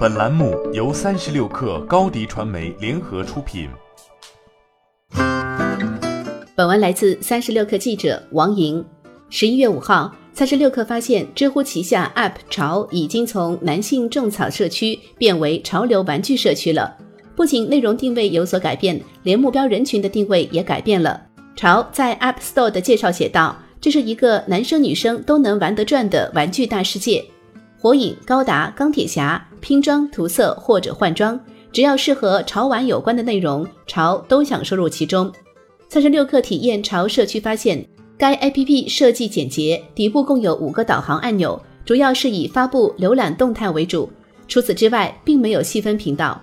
本栏目由三十六氪高低传媒联合出品。本文来自三十六氪记者王莹。十一月五号，三十六氪发现，知乎旗下 App 潮已经从男性种草社区变为潮流玩具社区了。不仅内容定位有所改变，连目标人群的定位也改变了。潮在 App Store 的介绍写道：“这是一个男生女生都能玩得转的玩具大世界。”火影、高达、钢铁侠、拼装、涂色或者换装，只要是和潮玩有关的内容，潮都想收入其中。三十六氪体验潮社区发现，该 APP 设计简洁，底部共有五个导航按钮，主要是以发布浏览动态为主。除此之外，并没有细分频道。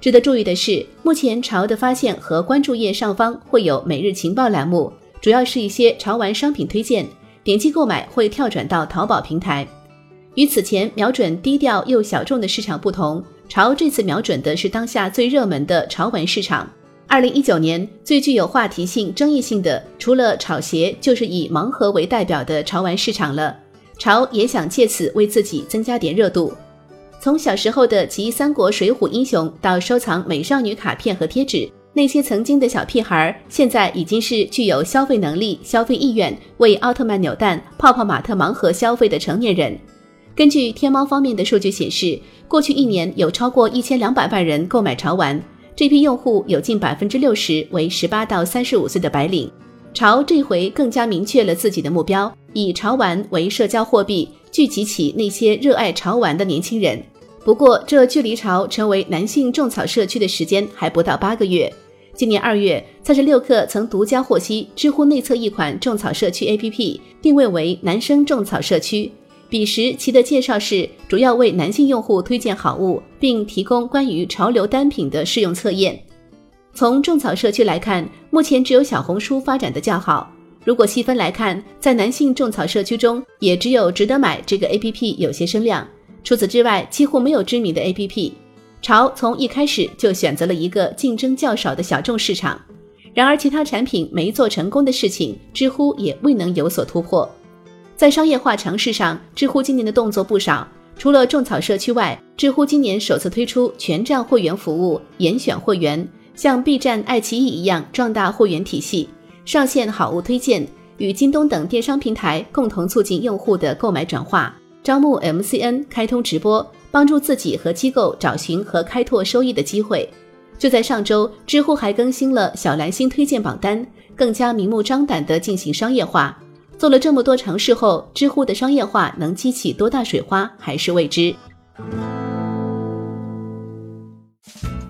值得注意的是，目前潮的发现和关注页上方会有每日情报栏目，主要是一些潮玩商品推荐，点击购买会跳转到淘宝平台。与此前瞄准低调又小众的市场不同，潮这次瞄准的是当下最热门的潮玩市场。二零一九年最具有话题性、争议性的，除了炒鞋，就是以盲盒为代表的潮玩市场了。潮也想借此为自己增加点热度。从小时候的集三国、水浒英雄，到收藏美少女卡片和贴纸，那些曾经的小屁孩，现在已经是具有消费能力、消费意愿，为奥特曼扭蛋、泡泡玛特盲盒消费的成年人。根据天猫方面的数据显示，过去一年有超过一千两百万人购买潮玩，这批用户有近百分之六十为十八到三十五岁的白领。潮这回更加明确了自己的目标，以潮玩为社交货币，聚集起那些热爱潮玩的年轻人。不过，这距离潮成为男性种草社区的时间还不到八个月。今年二月，三十六氪曾独家获悉，知乎内测一款种草社区 APP，定位为男生种草社区。彼时，其的介绍是主要为男性用户推荐好物，并提供关于潮流单品的试用测验。从种草社区来看，目前只有小红书发展的较好。如果细分来看，在男性种草社区中，也只有值得买这个 APP 有些声量。除此之外，几乎没有知名的 APP。潮从一开始就选择了一个竞争较少的小众市场。然而，其他产品没做成功的事情，知乎也未能有所突破。在商业化尝试上，知乎今年的动作不少。除了种草社区外，知乎今年首次推出全站会员服务，严选会员，像 B 站、爱奇艺一样壮大会员体系，上线好物推荐，与京东等电商平台共同促进用户的购买转化，招募 MCN，开通直播，帮助自己和机构找寻和开拓收益的机会。就在上周，知乎还更新了小蓝星推荐榜单，更加明目张胆地进行商业化。做了这么多尝试后，知乎的商业化能激起多大水花还是未知。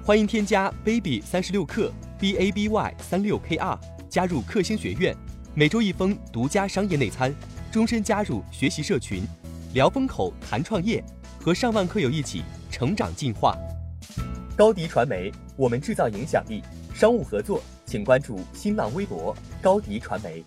欢迎添加 baby 三十六克 b a b y 三六 k r 加入克星学院，每周一封独家商业内参，终身加入学习社群，聊风口谈创业，和上万课友一起成长进化。高迪传媒，我们制造影响力。商务合作，请关注新浪微博高迪传媒。